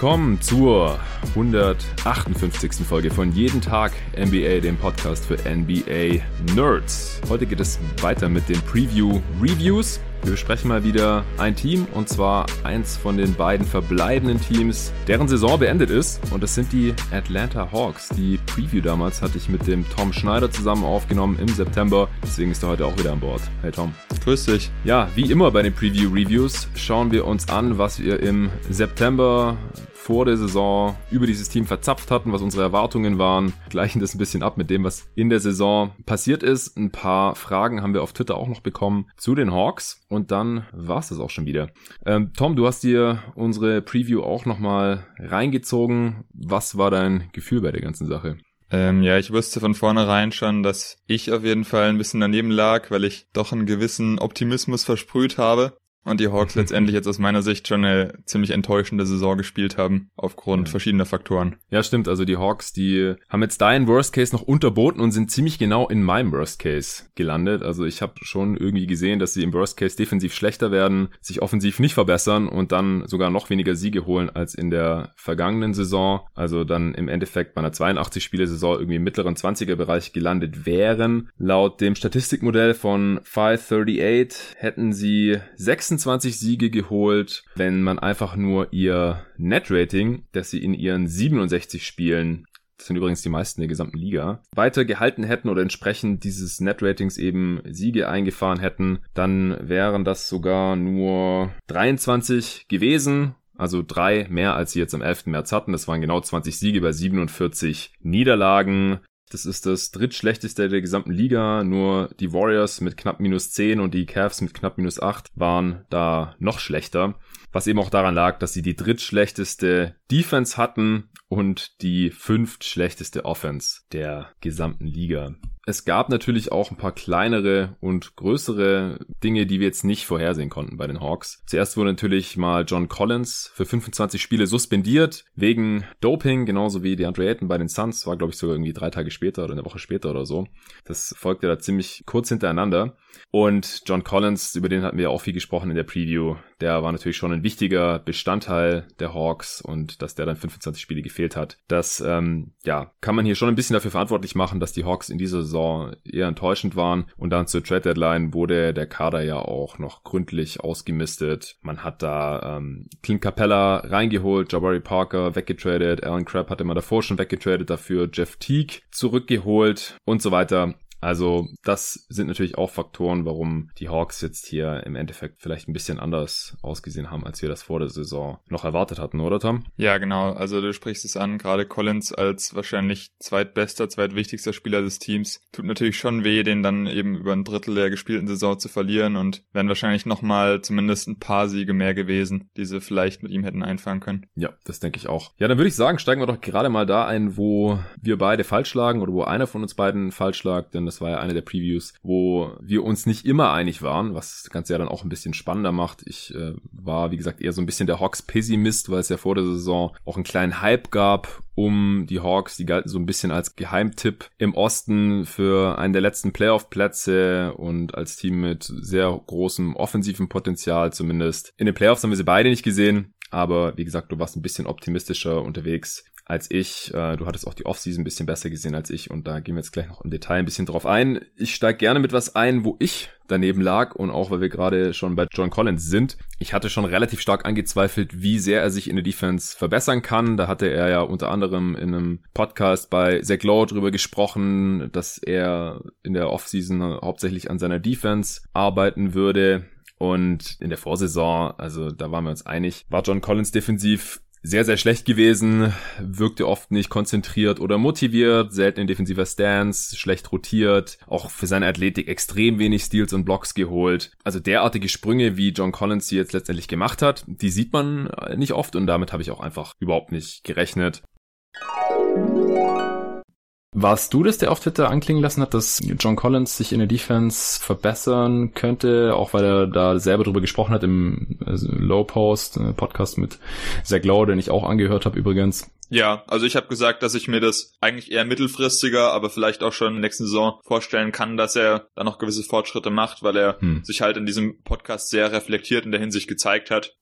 willkommen zur 158. Folge von Jeden Tag NBA, dem Podcast für NBA Nerds. Heute geht es weiter mit den Preview Reviews. Wir besprechen mal wieder ein Team und zwar eins von den beiden verbleibenden Teams, deren Saison beendet ist. Und das sind die Atlanta Hawks. Die Preview damals hatte ich mit dem Tom Schneider zusammen aufgenommen im September. Deswegen ist er heute auch wieder an Bord. Hey Tom. Grüß dich. Ja, wie immer bei den Preview Reviews schauen wir uns an, was wir im September vor der Saison über dieses Team verzapft hatten, was unsere Erwartungen waren, gleichen das ein bisschen ab mit dem, was in der Saison passiert ist. Ein paar Fragen haben wir auf Twitter auch noch bekommen zu den Hawks und dann war es das auch schon wieder. Ähm, Tom, du hast dir unsere Preview auch nochmal reingezogen. Was war dein Gefühl bei der ganzen Sache? Ähm, ja, ich wusste von vornherein schon, dass ich auf jeden Fall ein bisschen daneben lag, weil ich doch einen gewissen Optimismus versprüht habe und die Hawks letztendlich jetzt aus meiner Sicht schon eine ziemlich enttäuschende Saison gespielt haben, aufgrund ja. verschiedener Faktoren. Ja, stimmt. Also die Hawks, die haben jetzt deinen Worst Case noch unterboten und sind ziemlich genau in meinem Worst Case gelandet. Also ich habe schon irgendwie gesehen, dass sie im Worst Case defensiv schlechter werden, sich offensiv nicht verbessern und dann sogar noch weniger Siege holen als in der vergangenen Saison. Also dann im Endeffekt bei einer 82-Spiele-Saison irgendwie im mittleren 20er-Bereich gelandet wären. Laut dem Statistikmodell von 538 hätten sie 26 26 Siege geholt, wenn man einfach nur ihr Net-Rating, das sie in ihren 67 Spielen das sind übrigens die meisten der gesamten Liga, weiter gehalten hätten oder entsprechend dieses Net-Ratings eben Siege eingefahren hätten, dann wären das sogar nur 23 gewesen. Also drei mehr als sie jetzt am 11. März hatten. Das waren genau 20 Siege bei 47 Niederlagen. Das ist das drittschlechteste der gesamten Liga. Nur die Warriors mit knapp minus 10 und die Cavs mit knapp minus 8 waren da noch schlechter. Was eben auch daran lag, dass sie die drittschlechteste Defense hatten und die fünftschlechteste Offense der gesamten Liga. Es gab natürlich auch ein paar kleinere und größere Dinge, die wir jetzt nicht vorhersehen konnten bei den Hawks. Zuerst wurde natürlich mal John Collins für 25 Spiele suspendiert wegen Doping, genauso wie DeAndre Ayton bei den Suns. War, glaube ich, sogar irgendwie drei Tage später oder eine Woche später oder so. Das folgte da ziemlich kurz hintereinander. Und John Collins, über den hatten wir auch viel gesprochen in der Preview. Der war natürlich schon ein wichtiger Bestandteil der Hawks und dass der dann 25 Spiele gefehlt hat. Das, ähm, ja, kann man hier schon ein bisschen dafür verantwortlich machen, dass die Hawks in dieser Saison eher enttäuschend waren. Und dann zur Trade Deadline wurde der Kader ja auch noch gründlich ausgemistet. Man hat da ähm, Clint Capella reingeholt, Jabari Parker weggetradet, Alan Crabb hatte man davor schon weggetradet, dafür Jeff Teague zurückgeholt und so weiter. Also das sind natürlich auch Faktoren, warum die Hawks jetzt hier im Endeffekt vielleicht ein bisschen anders ausgesehen haben, als wir das vor der Saison noch erwartet hatten, oder Tom? Ja, genau. Also du sprichst es an, gerade Collins als wahrscheinlich zweitbester, zweitwichtigster Spieler des Teams. Tut natürlich schon weh, den dann eben über ein Drittel der gespielten Saison zu verlieren und wären wahrscheinlich nochmal zumindest ein paar Siege mehr gewesen, die sie vielleicht mit ihm hätten einfahren können. Ja, das denke ich auch. Ja, dann würde ich sagen, steigen wir doch gerade mal da ein, wo wir beide falsch lagen oder wo einer von uns beiden falsch lag, denn das war ja eine der Previews, wo wir uns nicht immer einig waren, was das Ganze ja dann auch ein bisschen spannender macht. Ich äh, war, wie gesagt, eher so ein bisschen der Hawks-Pessimist, weil es ja vor der Saison auch einen kleinen Hype gab um die Hawks. Die galten so ein bisschen als Geheimtipp im Osten für einen der letzten Playoff-Plätze und als Team mit sehr großem offensiven Potenzial zumindest. In den Playoffs haben wir sie beide nicht gesehen. Aber wie gesagt, du warst ein bisschen optimistischer unterwegs als ich. Äh, du hattest auch die Offseason ein bisschen besser gesehen als ich und da gehen wir jetzt gleich noch im Detail ein bisschen drauf ein. Ich steige gerne mit was ein, wo ich daneben lag und auch weil wir gerade schon bei John Collins sind. Ich hatte schon relativ stark angezweifelt, wie sehr er sich in der Defense verbessern kann. Da hatte er ja unter anderem in einem Podcast bei Zach Lowe drüber gesprochen, dass er in der Offseason hauptsächlich an seiner Defense arbeiten würde. Und in der Vorsaison, also da waren wir uns einig, war John Collins defensiv sehr, sehr schlecht gewesen, wirkte oft nicht konzentriert oder motiviert, selten in defensiver Stance, schlecht rotiert, auch für seine Athletik extrem wenig Steals und Blocks geholt. Also derartige Sprünge, wie John Collins sie jetzt letztendlich gemacht hat, die sieht man nicht oft und damit habe ich auch einfach überhaupt nicht gerechnet. Warst du das, der auf Twitter anklingen lassen hat, dass John Collins sich in der Defense verbessern könnte, auch weil er da selber drüber gesprochen hat im also Low Post äh, Podcast mit Zach Lowe, den ich auch angehört habe übrigens. Ja, also ich habe gesagt, dass ich mir das eigentlich eher mittelfristiger, aber vielleicht auch schon in der nächsten Saison vorstellen kann, dass er da noch gewisse Fortschritte macht, weil er hm. sich halt in diesem Podcast sehr reflektiert in der Hinsicht gezeigt hat.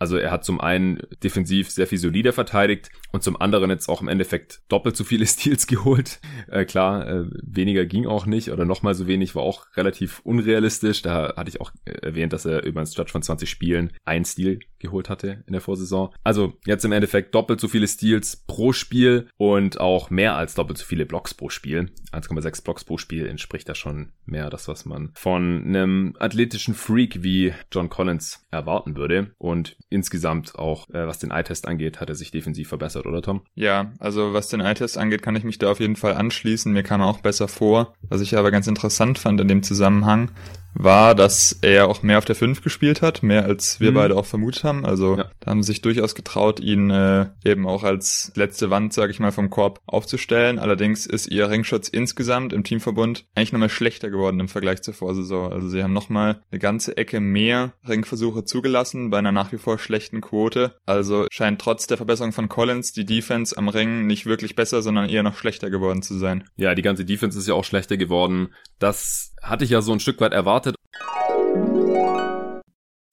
Also er hat zum einen defensiv sehr viel solider verteidigt und zum anderen jetzt auch im Endeffekt doppelt so viele Steals geholt. Äh, klar, äh, weniger ging auch nicht oder nochmal so wenig war auch relativ unrealistisch. Da hatte ich auch äh, erwähnt, dass er über einen Stretch von 20 Spielen ein Steal geholt hatte in der Vorsaison. Also jetzt im Endeffekt doppelt so viele Steals pro Spiel und auch mehr als doppelt so viele Blocks pro Spiel. 1,6 Blocks pro Spiel entspricht da schon mehr das, was man von einem athletischen Freak wie John Collins erwarten würde. Und insgesamt auch, äh, was den Eye-Test angeht, hat er sich defensiv verbessert, oder Tom? Ja, also was den Eye-Test angeht, kann ich mich da auf jeden Fall anschließen. Mir kam er auch besser vor. Was ich aber ganz interessant fand in dem Zusammenhang, war, dass er auch mehr auf der 5 gespielt hat, mehr als wir mhm. beide auch vermutet haben. Also ja. da haben sie sich durchaus getraut, ihn äh, eben auch als letzte Wand, sage ich mal, vom Korb aufzustellen. Allerdings ist ihr Ringschutz insgesamt im Teamverbund eigentlich nochmal schlechter geworden im Vergleich zur Vorsaison. Also sie haben nochmal eine ganze Ecke mehr Ringversuche zugelassen bei einer nach wie vor schlechten Quote. Also scheint trotz der Verbesserung von Collins die Defense am Ring nicht wirklich besser, sondern eher noch schlechter geworden zu sein. Ja, die ganze Defense ist ja auch schlechter geworden. Das hatte ich ja so ein Stück weit erwartet.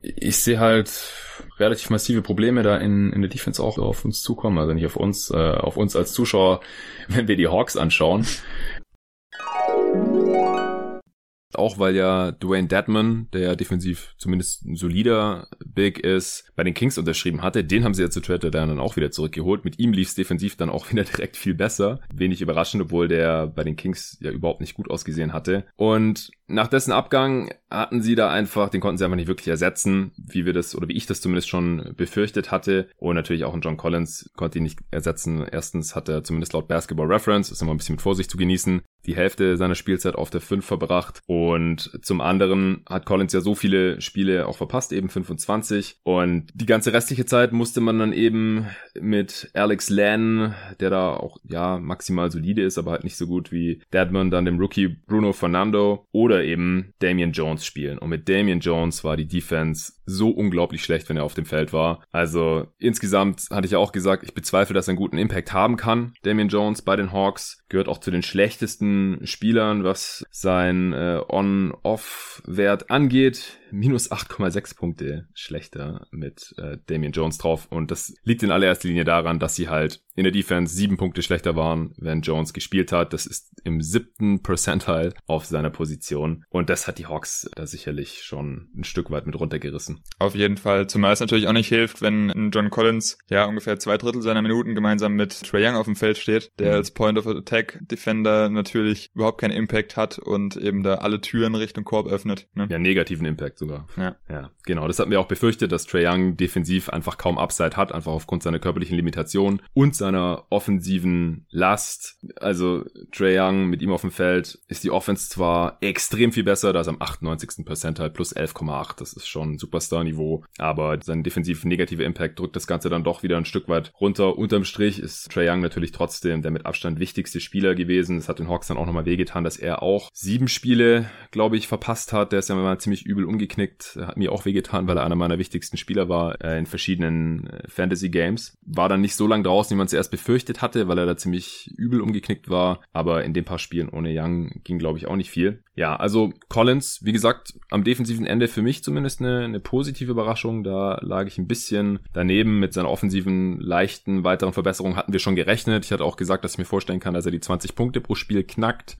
Ich sehe halt relativ massive Probleme da in, in der Defense auch auf uns zukommen, also nicht auf uns, äh, auf uns als Zuschauer, wenn wir die Hawks anschauen. Auch weil ja Dwayne Dedman, der ja defensiv zumindest ein solider Big ist, bei den Kings unterschrieben hatte. Den haben sie ja zu Trade dann auch wieder zurückgeholt. Mit ihm lief es defensiv dann auch wieder direkt viel besser. Wenig überraschend, obwohl der bei den Kings ja überhaupt nicht gut ausgesehen hatte. Und nach dessen Abgang hatten sie da einfach, den konnten sie einfach nicht wirklich ersetzen, wie wir das oder wie ich das zumindest schon befürchtet hatte. Und natürlich auch ein John Collins konnte ihn nicht ersetzen. Erstens hat er zumindest laut Basketball Reference, ist immer ein bisschen mit Vorsicht zu genießen, die Hälfte seiner Spielzeit auf der 5 verbracht. Und zum anderen hat Collins ja so viele Spiele auch verpasst, eben 25. Und die ganze restliche Zeit musste man dann eben mit Alex Len, der da auch ja maximal solide ist, aber halt nicht so gut wie Deadman, dann dem Rookie Bruno Fernando oder eben Damian Jones spielen. Und mit Damian Jones war die Defense so unglaublich schlecht, wenn er auf dem Feld war. Also insgesamt hatte ich ja auch gesagt, ich bezweifle, dass er einen guten Impact haben kann. Damian Jones bei den Hawks gehört auch zu den schlechtesten Spielern, was sein äh, On-Off-Wert angeht minus 8,6 Punkte schlechter mit äh, Damian Jones drauf. Und das liegt in allererster Linie daran, dass sie halt in der Defense sieben Punkte schlechter waren, wenn Jones gespielt hat. Das ist im siebten Percentile auf seiner Position. Und das hat die Hawks da sicherlich schon ein Stück weit mit runtergerissen. Auf jeden Fall. Zumal es natürlich auch nicht hilft, wenn John Collins ja ungefähr zwei Drittel seiner Minuten gemeinsam mit Trey Young auf dem Feld steht, der mhm. als Point of Attack Defender natürlich überhaupt keinen Impact hat und eben da alle Türen Richtung Korb öffnet. Ne? Ja, negativen Impact sogar. Ja. ja, genau. Das hatten wir auch befürchtet, dass Trey Young defensiv einfach kaum Upside hat, einfach aufgrund seiner körperlichen Limitationen und seiner offensiven Last. Also Trey Young mit ihm auf dem Feld ist die Offense zwar extrem viel besser, da ist am 98. Percentile plus 11,8. Das ist schon Superstar-Niveau, aber sein defensiv negativer Impact drückt das Ganze dann doch wieder ein Stück weit runter. Unterm Strich ist Trey Young natürlich trotzdem der mit Abstand wichtigste Spieler gewesen. Es hat den Hawks dann auch nochmal wehgetan, dass er auch sieben Spiele, glaube ich, verpasst hat. Der ist ja mal ziemlich übel umgekehrt umgeknickt, hat mir auch wehgetan, weil er einer meiner wichtigsten Spieler war äh, in verschiedenen äh, Fantasy Games. War dann nicht so lange draußen, wie man es erst befürchtet hatte, weil er da ziemlich übel umgeknickt war. Aber in den paar Spielen ohne Young ging, glaube ich, auch nicht viel. Ja, also Collins, wie gesagt, am defensiven Ende für mich zumindest eine, eine positive Überraschung. Da lag ich ein bisschen daneben mit seiner offensiven, leichten, weiteren Verbesserung hatten wir schon gerechnet. Ich hatte auch gesagt, dass ich mir vorstellen kann, dass er die 20 Punkte pro Spiel knackt.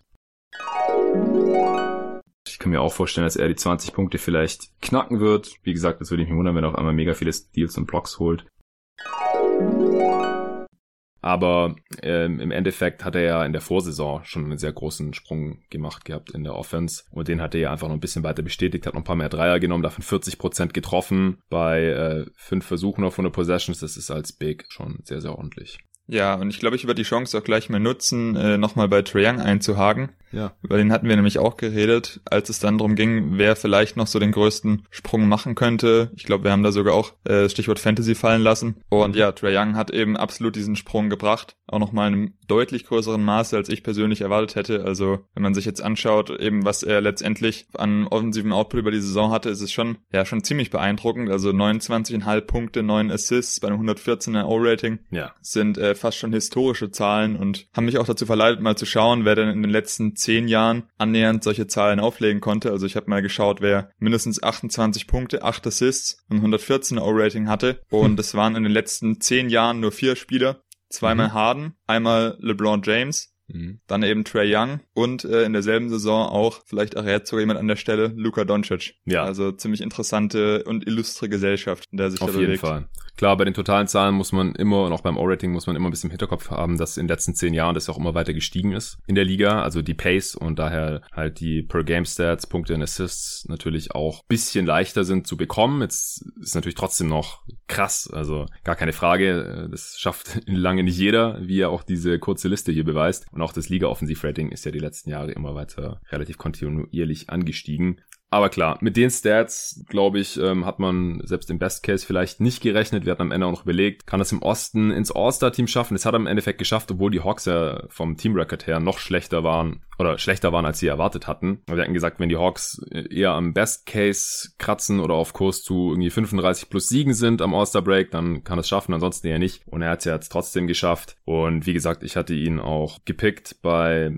Ich kann mir auch vorstellen, dass er die 20 Punkte vielleicht knacken wird. Wie gesagt, das würde ich mich wundern, wenn er auf einmal mega viele Steals und Blocks holt. Aber ähm, im Endeffekt hat er ja in der Vorsaison schon einen sehr großen Sprung gemacht gehabt in der Offense. Und den hat er ja einfach noch ein bisschen weiter bestätigt, hat noch ein paar mehr Dreier genommen, davon 40% getroffen bei äh, fünf Versuchen auf 100 Possessions. Das ist als Big schon sehr, sehr ordentlich. Ja, und ich glaube, ich werde die Chance auch gleich mal nutzen, äh, nochmal bei Trae Young einzuhaken. Ja. Über den hatten wir nämlich auch geredet, als es dann darum ging, wer vielleicht noch so den größten Sprung machen könnte. Ich glaube, wir haben da sogar auch äh, Stichwort Fantasy fallen lassen. Und ja, Trae Young hat eben absolut diesen Sprung gebracht. Auch nochmal in einem deutlich größeren Maße, als ich persönlich erwartet hätte. Also, wenn man sich jetzt anschaut, eben was er letztendlich an offensiven Output über die Saison hatte, ist es schon, ja, schon ziemlich beeindruckend. Also 29,5 Punkte, 9 Assists bei einem 114er O-Rating. Ja. Sind äh, fast schon historische Zahlen und haben mich auch dazu verleitet, mal zu schauen, wer denn in den letzten zehn Jahren annähernd solche Zahlen auflegen konnte. Also ich habe mal geschaut, wer mindestens 28 Punkte, 8 Assists und 114 O-Rating hatte. Und es waren in den letzten zehn Jahren nur vier Spieler. Zweimal mhm. Harden, einmal LeBron James Mhm. Dann eben Trey Young und äh, in derselben Saison auch, vielleicht errät sogar jemand an der Stelle, Luka Doncic. Ja. Also ziemlich interessante und illustre Gesellschaft, in der sich Auf da bewegt. Auf jeden Fall. Klar, bei den totalen Zahlen muss man immer, und auch beim O-Rating muss man immer ein bisschen im Hinterkopf haben, dass in den letzten zehn Jahren das auch immer weiter gestiegen ist in der Liga. Also die Pace und daher halt die Per-Game-Stats, Punkte und Assists natürlich auch bisschen leichter sind zu bekommen. Jetzt ist natürlich trotzdem noch krass, also gar keine Frage. Das schafft lange nicht jeder, wie ja auch diese kurze Liste hier beweist. Und auch das Liga-Offensiv-Rating ist ja die letzten Jahre immer weiter relativ kontinuierlich angestiegen. Aber klar, mit den Stats, glaube ich, ähm, hat man selbst im Best Case vielleicht nicht gerechnet. Wir hatten am Ende auch noch überlegt, kann das im Osten ins All-Star-Team schaffen? Es hat er im Endeffekt geschafft, obwohl die Hawks ja vom Team-Record her noch schlechter waren oder schlechter waren, als sie erwartet hatten. Wir hatten gesagt, wenn die Hawks eher am Best Case kratzen oder auf Kurs zu irgendwie 35 plus Siegen sind am All-Star-Break, dann kann es schaffen, ansonsten eher nicht. Und er hat es ja jetzt trotzdem geschafft. Und wie gesagt, ich hatte ihn auch gepickt bei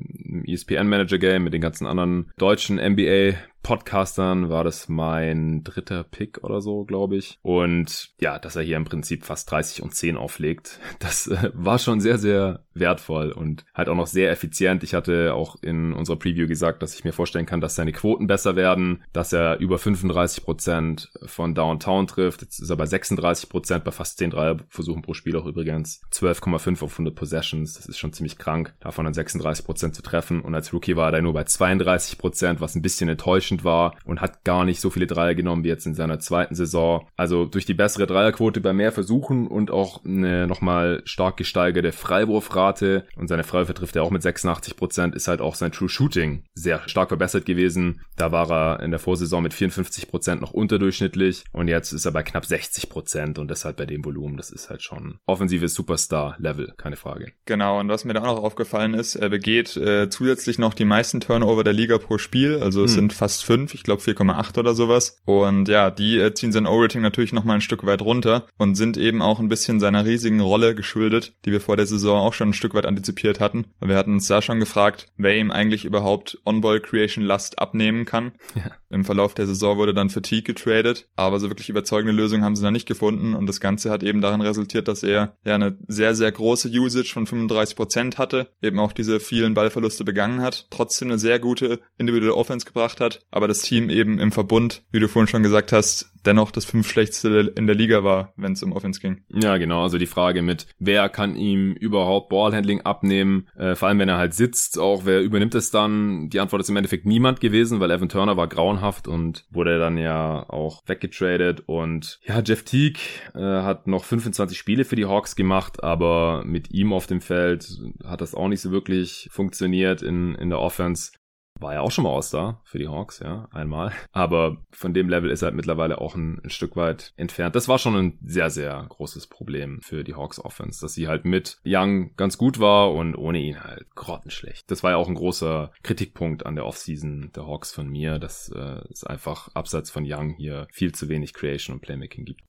ESPN Manager Game mit den ganzen anderen deutschen NBA Podcastern war das mein dritter Pick oder so, glaube ich. Und ja, dass er hier im Prinzip fast 30 und 10 auflegt, das äh, war schon sehr, sehr wertvoll und halt auch noch sehr effizient. Ich hatte auch in unserer Preview gesagt, dass ich mir vorstellen kann, dass seine Quoten besser werden, dass er über 35 Prozent von Downtown trifft. Jetzt ist er bei 36 Prozent bei fast 10 Dreierversuchen pro Spiel auch übrigens. 12,5 auf 100 Possessions, das ist schon ziemlich krank, davon dann 36 Prozent zu treffen. Und als Rookie war er nur bei 32%, Prozent, was ein bisschen enttäuschend war und hat gar nicht so viele Dreier genommen wie jetzt in seiner zweiten Saison. Also durch die bessere Dreierquote bei mehr Versuchen und auch eine nochmal stark gesteigerte Freiwurfrate und seine Freiwürfe trifft er auch mit 86%, Prozent, ist halt auch sein True Shooting sehr stark verbessert gewesen. Da war er in der Vorsaison mit 54 Prozent noch unterdurchschnittlich und jetzt ist er bei knapp 60 Prozent und deshalb bei dem Volumen, das ist halt schon offensives Superstar-Level, keine Frage. Genau, und was mir da auch noch aufgefallen ist, er begeht äh, zusätzlich noch die meisten Turnover der Liga pro Spiel, also es hm. sind fast fünf, ich glaube 4,8 oder sowas. Und ja, die äh, ziehen sein O-Rating natürlich noch mal ein Stück weit runter und sind eben auch ein bisschen seiner riesigen Rolle geschuldet, die wir vor der Saison auch schon ein Stück weit antizipiert hatten. Wir hatten uns da schon gefragt, wer ihm eigentlich überhaupt On-Ball Creation Last abnehmen kann. Ja. Im Verlauf der Saison wurde dann Fatigue getradet, aber so wirklich überzeugende Lösungen haben sie da nicht gefunden und das Ganze hat eben darin resultiert, dass er ja eine sehr, sehr große Usage von 35 Prozent hatte, eben auch diese vielen Ballverluste begangen hat, trotzdem eine sehr gute individuelle Offense gebracht hat, aber das Team eben im Verbund, wie du vorhin schon gesagt hast, dennoch das fünf schlechteste in der Liga war, wenn es um Offense ging. Ja, genau. Also die Frage mit, wer kann ihm überhaupt Ballhandling abnehmen, äh, vor allem wenn er halt sitzt, auch wer übernimmt es dann? Die Antwort ist im Endeffekt niemand gewesen, weil Evan Turner war grauenhaft und wurde dann ja auch weggetradet und ja, Jeff Teague äh, hat noch 25 Spiele für die Hawks gemacht, aber mit ihm auf dem Feld hat das auch nicht so wirklich funktioniert in, in der Offense war ja auch schon mal All-Star für die Hawks, ja, einmal. Aber von dem Level ist er halt mittlerweile auch ein, ein, Stück weit entfernt. Das war schon ein sehr, sehr großes Problem für die Hawks Offense, dass sie halt mit Young ganz gut war und ohne ihn halt grottenschlecht. Das war ja auch ein großer Kritikpunkt an der Offseason der Hawks von mir, dass äh, es einfach abseits von Young hier viel zu wenig Creation und Playmaking gibt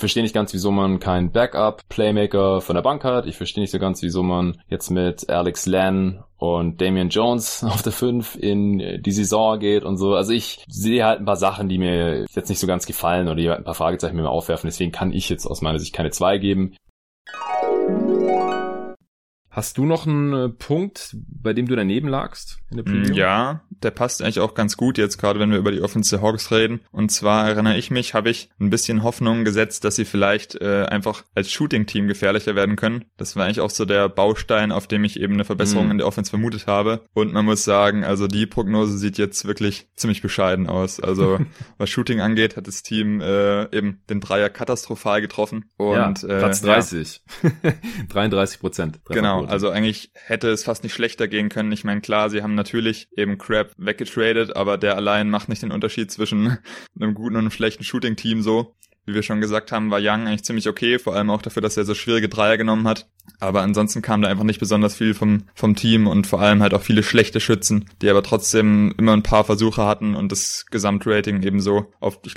verstehe nicht ganz, wieso man keinen Backup-Playmaker von der Bank hat. Ich verstehe nicht so ganz, wieso man jetzt mit Alex Len und Damian Jones auf der 5 in die Saison geht und so. Also ich sehe halt ein paar Sachen, die mir jetzt nicht so ganz gefallen oder die ein paar Fragezeichen mir aufwerfen. Deswegen kann ich jetzt aus meiner Sicht keine 2 geben. Hast du noch einen äh, Punkt, bei dem du daneben lagst in der Preview? Ja, der passt eigentlich auch ganz gut jetzt gerade, wenn wir über die Offensive Hawks reden. Und zwar erinnere ich mich, habe ich ein bisschen Hoffnung gesetzt, dass sie vielleicht äh, einfach als Shooting-Team gefährlicher werden können. Das war eigentlich auch so der Baustein, auf dem ich eben eine Verbesserung mhm. in der Offense vermutet habe. Und man muss sagen, also die Prognose sieht jetzt wirklich ziemlich bescheiden aus. Also was Shooting angeht, hat das Team äh, eben den Dreier katastrophal getroffen. Und, ja, Platz 30. Ja. 33 Prozent. Genau. Genau, also eigentlich hätte es fast nicht schlechter gehen können. Ich meine, klar, sie haben natürlich eben Crab weggetradet, aber der allein macht nicht den Unterschied zwischen einem guten und einem schlechten Shooting-Team so. Wie wir schon gesagt haben, war Young eigentlich ziemlich okay, vor allem auch dafür, dass er so schwierige Dreier genommen hat. Aber ansonsten kam da einfach nicht besonders viel vom, vom Team und vor allem halt auch viele schlechte Schützen, die aber trotzdem immer ein paar Versuche hatten und das Gesamtrating ebenso auf, ich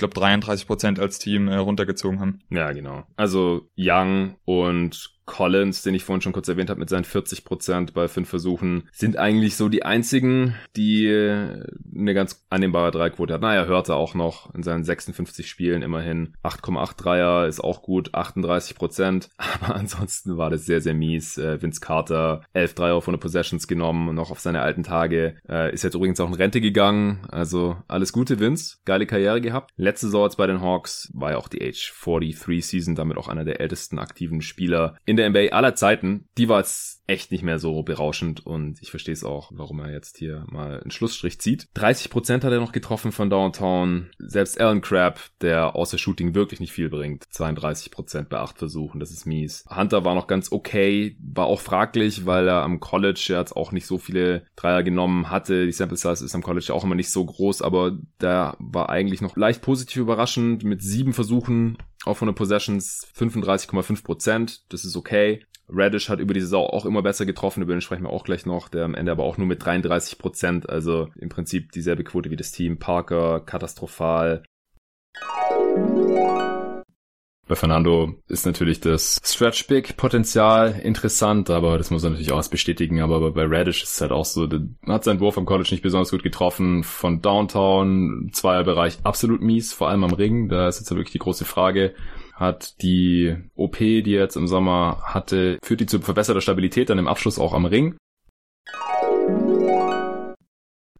glaube, 33 Prozent als Team runtergezogen haben. Ja, Young und Collins, den ich vorhin schon kurz erwähnt habe, mit seinen 40 Prozent bei fünf Versuchen, sind eigentlich so die einzigen, die äh, eine ganz annehmbare Dreiquote hat. Naja, hörte auch noch in seinen 56 Spielen immerhin 8,8 Dreier, ist auch gut, 38 Prozent. Aber ansonsten war das sehr, sehr mies. Äh, Vince Carter, 11 Dreier von den Possessions genommen, noch auf seine alten Tage. Äh, ist jetzt übrigens auch in Rente gegangen. Also alles Gute, Vince. Geile Karriere gehabt. Letzte Saison bei den Hawks war ja auch die Age 43 Season, damit auch einer der ältesten aktiven Spieler in der NBA aller Zeiten. Die war jetzt echt nicht mehr so berauschend und ich verstehe es auch, warum er jetzt hier mal einen Schlussstrich zieht. 30% hat er noch getroffen von Downtown. Selbst Alan Crabb, der außer Shooting wirklich nicht viel bringt. 32% bei 8 Versuchen, das ist mies. Hunter war noch ganz okay, war auch fraglich, weil er am College jetzt auch nicht so viele Dreier genommen hatte. Die Sample Size ist am College auch immer nicht so groß, aber der war eigentlich noch leicht positiv überraschend mit sieben Versuchen auf 100 Possessions 35,5% Das ist okay. Radish hat über die Saison auch immer besser getroffen, über den sprechen wir auch gleich noch, der am Ende aber auch nur mit 33 Prozent, also im Prinzip dieselbe Quote wie das Team. Parker, katastrophal. Bei Fernando ist natürlich das Stretch Big Potenzial interessant, aber das muss er natürlich auch erst bestätigen. Aber bei Radish ist es halt auch so, hat seinen Wurf am College nicht besonders gut getroffen. Von Downtown, Zweierbereich absolut mies, vor allem am Ring. Da ist jetzt wirklich die große Frage hat die OP, die er jetzt im Sommer hatte, führt die zu verbesserter Stabilität dann im Abschluss auch am Ring.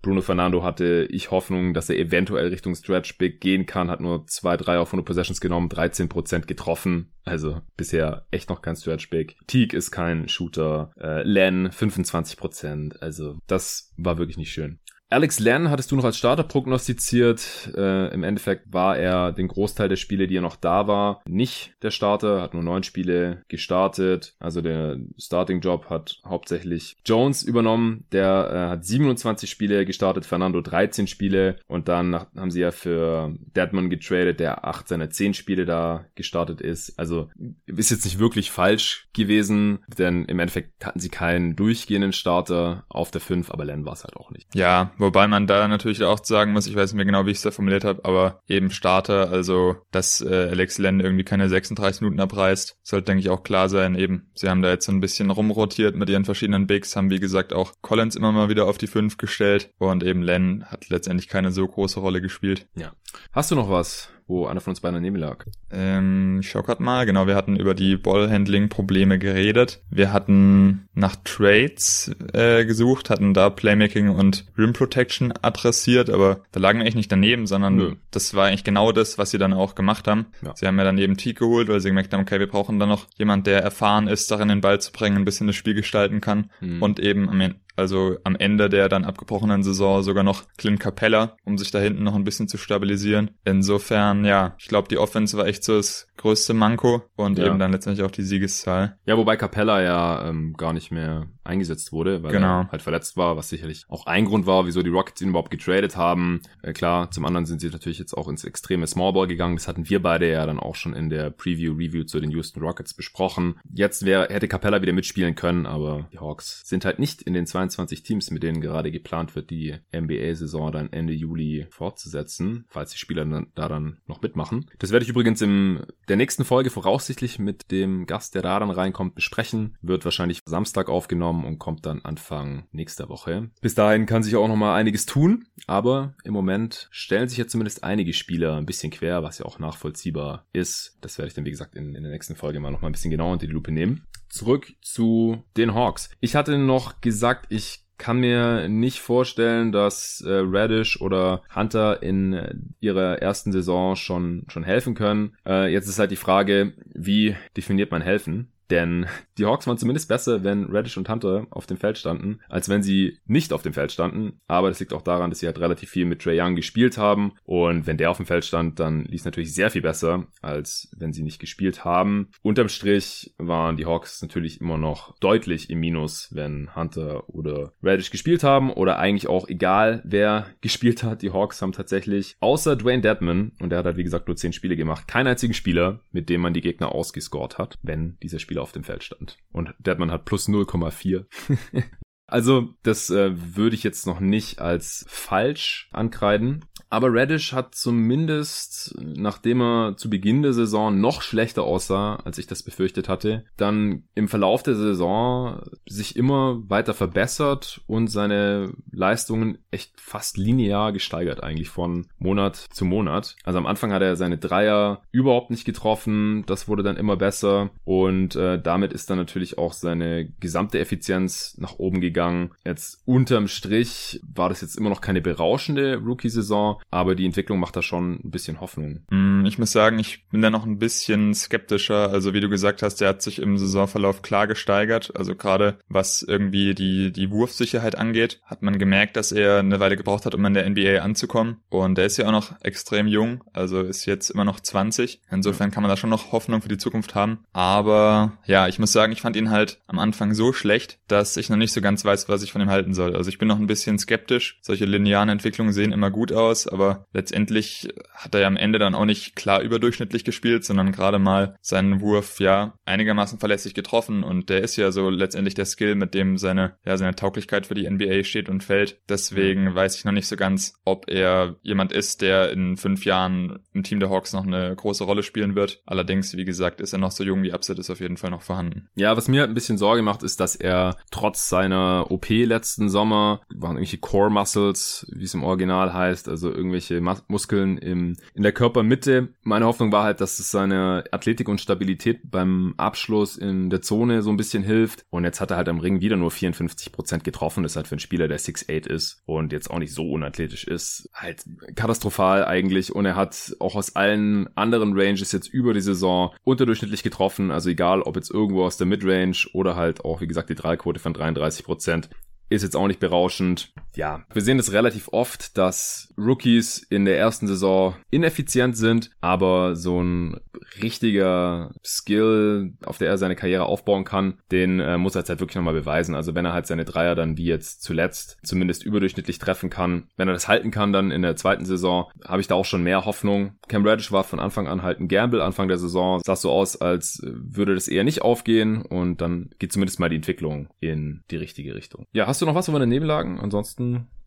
Bruno Fernando hatte ich Hoffnung, dass er eventuell Richtung Stretch Big gehen kann, hat nur zwei, drei auf 100 Possessions genommen, 13% getroffen. Also bisher echt noch kein Stretch Big. Teague ist kein Shooter. Äh, Len 25%. Also das war wirklich nicht schön. Alex Len hattest du noch als Starter prognostiziert. Äh, Im Endeffekt war er den Großteil der Spiele, die er noch da war, nicht der Starter, hat nur neun Spiele gestartet. Also der Starting-Job hat hauptsächlich Jones übernommen. Der äh, hat 27 Spiele gestartet, Fernando 13 Spiele und dann nach, haben sie ja für Deadman getradet, der acht seiner zehn Spiele da gestartet ist. Also ist jetzt nicht wirklich falsch gewesen, denn im Endeffekt hatten sie keinen durchgehenden Starter auf der 5, aber Len war es halt auch nicht. Ja, Wobei man da natürlich auch sagen muss, ich weiß nicht mehr genau, wie ich es da formuliert habe, aber eben Starter, also dass äh, Alex Len irgendwie keine 36 Minuten abreißt, sollte denke ich auch klar sein. Eben, sie haben da jetzt so ein bisschen rumrotiert mit ihren verschiedenen Bigs, haben wie gesagt auch Collins immer mal wieder auf die 5 gestellt und eben Len hat letztendlich keine so große Rolle gespielt. Ja. Hast du noch was? Wo einer von uns beiden daneben lag. Ähm, ich schau grad mal, genau, wir hatten über die Ballhandling-Probleme geredet. Wir hatten nach Trades äh, gesucht, hatten da Playmaking und Rim Protection adressiert, aber da lagen wir echt nicht daneben, sondern Nö. das war eigentlich genau das, was sie dann auch gemacht haben. Ja. Sie haben ja dann eben Teak geholt, weil sie gemerkt haben, okay, wir brauchen dann noch jemand, der erfahren ist, darin den Ball zu bringen, ein bisschen das Spiel gestalten kann mhm. und eben am also am Ende der dann abgebrochenen Saison sogar noch Clint Capella, um sich da hinten noch ein bisschen zu stabilisieren. Insofern, ja, ich glaube, die Offense war echt so das größte Manko und ja. eben dann letztendlich auch die Siegeszahl. Ja, wobei Capella ja ähm, gar nicht mehr eingesetzt wurde, weil genau. er halt verletzt war, was sicherlich auch ein Grund war, wieso die Rockets ihn überhaupt getradet haben. Äh, klar, zum anderen sind sie natürlich jetzt auch ins extreme Smallball gegangen. Das hatten wir beide ja dann auch schon in der Preview-Review zu den Houston Rockets besprochen. Jetzt wäre, hätte Capella wieder mitspielen können, aber die Hawks sind halt nicht in den 22 Teams, mit denen gerade geplant wird, die NBA-Saison dann Ende Juli fortzusetzen, falls die Spieler dann, da dann noch mitmachen. Das werde ich übrigens in der nächsten Folge voraussichtlich mit dem Gast, der da dann reinkommt, besprechen. Wird wahrscheinlich Samstag aufgenommen und kommt dann Anfang nächster Woche. Bis dahin kann sich auch noch mal einiges tun, aber im Moment stellen sich ja zumindest einige Spieler ein bisschen quer, was ja auch nachvollziehbar ist. Das werde ich dann, wie gesagt, in, in der nächsten Folge mal noch mal ein bisschen genauer unter die Lupe nehmen. Zurück zu den Hawks. Ich hatte noch gesagt, ich kann mir nicht vorstellen, dass äh, Radish oder Hunter in äh, ihrer ersten Saison schon schon helfen können. Äh, jetzt ist halt die Frage, wie definiert man helfen? Denn die Hawks waren zumindest besser, wenn Reddish und Hunter auf dem Feld standen, als wenn sie nicht auf dem Feld standen. Aber das liegt auch daran, dass sie halt relativ viel mit Trey Young gespielt haben. Und wenn der auf dem Feld stand, dann lief es natürlich sehr viel besser, als wenn sie nicht gespielt haben. Unterm Strich waren die Hawks natürlich immer noch deutlich im Minus, wenn Hunter oder Reddish gespielt haben. Oder eigentlich auch egal, wer gespielt hat. Die Hawks haben tatsächlich, außer Dwayne Dedman, und der hat halt wie gesagt nur 10 Spiele gemacht, keinen einzigen Spieler, mit dem man die Gegner ausgescored hat, wenn dieser Spieler auf dem Feld stand. Und Deadman hat plus 0,4. Also, das äh, würde ich jetzt noch nicht als falsch ankreiden. Aber Radish hat zumindest, nachdem er zu Beginn der Saison noch schlechter aussah, als ich das befürchtet hatte, dann im Verlauf der Saison sich immer weiter verbessert und seine Leistungen echt fast linear gesteigert eigentlich von Monat zu Monat. Also am Anfang hat er seine Dreier überhaupt nicht getroffen, das wurde dann immer besser und äh, damit ist dann natürlich auch seine gesamte Effizienz nach oben gegangen. Jetzt unterm Strich war das jetzt immer noch keine berauschende Rookie-Saison, aber die Entwicklung macht da schon ein bisschen Hoffnung. Mm, ich muss sagen, ich bin da noch ein bisschen skeptischer. Also wie du gesagt hast, der hat sich im Saisonverlauf klar gesteigert. Also gerade was irgendwie die, die Wurfsicherheit angeht, hat man gemerkt, dass er eine Weile gebraucht hat, um in der NBA anzukommen. Und der ist ja auch noch extrem jung, also ist jetzt immer noch 20. Insofern kann man da schon noch Hoffnung für die Zukunft haben. Aber ja, ich muss sagen, ich fand ihn halt am Anfang so schlecht, dass ich noch nicht so ganz weiß, was ich von ihm halten soll. Also ich bin noch ein bisschen skeptisch. Solche linearen Entwicklungen sehen immer gut aus, aber letztendlich hat er ja am Ende dann auch nicht klar überdurchschnittlich gespielt, sondern gerade mal seinen Wurf ja einigermaßen verlässlich getroffen und der ist ja so letztendlich der Skill, mit dem seine ja seine Tauglichkeit für die NBA steht und fällt. Deswegen weiß ich noch nicht so ganz, ob er jemand ist, der in fünf Jahren im Team der Hawks noch eine große Rolle spielen wird. Allerdings, wie gesagt, ist er noch so jung, die Upset ist auf jeden Fall noch vorhanden. Ja, was mir halt ein bisschen Sorge macht, ist, dass er trotz seiner OP letzten Sommer waren irgendwelche Core Muscles, wie es im Original heißt, also irgendwelche Muskeln im, in der Körpermitte. Meine Hoffnung war halt, dass es seine Athletik und Stabilität beim Abschluss in der Zone so ein bisschen hilft. Und jetzt hat er halt am Ring wieder nur 54 Prozent getroffen. Das ist halt für einen Spieler, der 6'8 ist und jetzt auch nicht so unathletisch ist, halt katastrophal eigentlich. Und er hat auch aus allen anderen Ranges jetzt über die Saison unterdurchschnittlich getroffen. Also egal, ob jetzt irgendwo aus der Midrange oder halt auch, wie gesagt, die Dreiquote von 33%. Prozent ist jetzt auch nicht berauschend. Ja, wir sehen es relativ oft, dass Rookies in der ersten Saison ineffizient sind, aber so ein richtiger Skill, auf der er seine Karriere aufbauen kann, den äh, muss er jetzt halt wirklich nochmal beweisen. Also wenn er halt seine Dreier dann wie jetzt zuletzt zumindest überdurchschnittlich treffen kann, wenn er das halten kann dann in der zweiten Saison, habe ich da auch schon mehr Hoffnung. Cam Reddish war von Anfang an halt ein Gamble. Anfang der Saison sah so aus, als würde das eher nicht aufgehen und dann geht zumindest mal die Entwicklung in die richtige Richtung. Ja, hast du noch was über daneben lagen? Ansonsten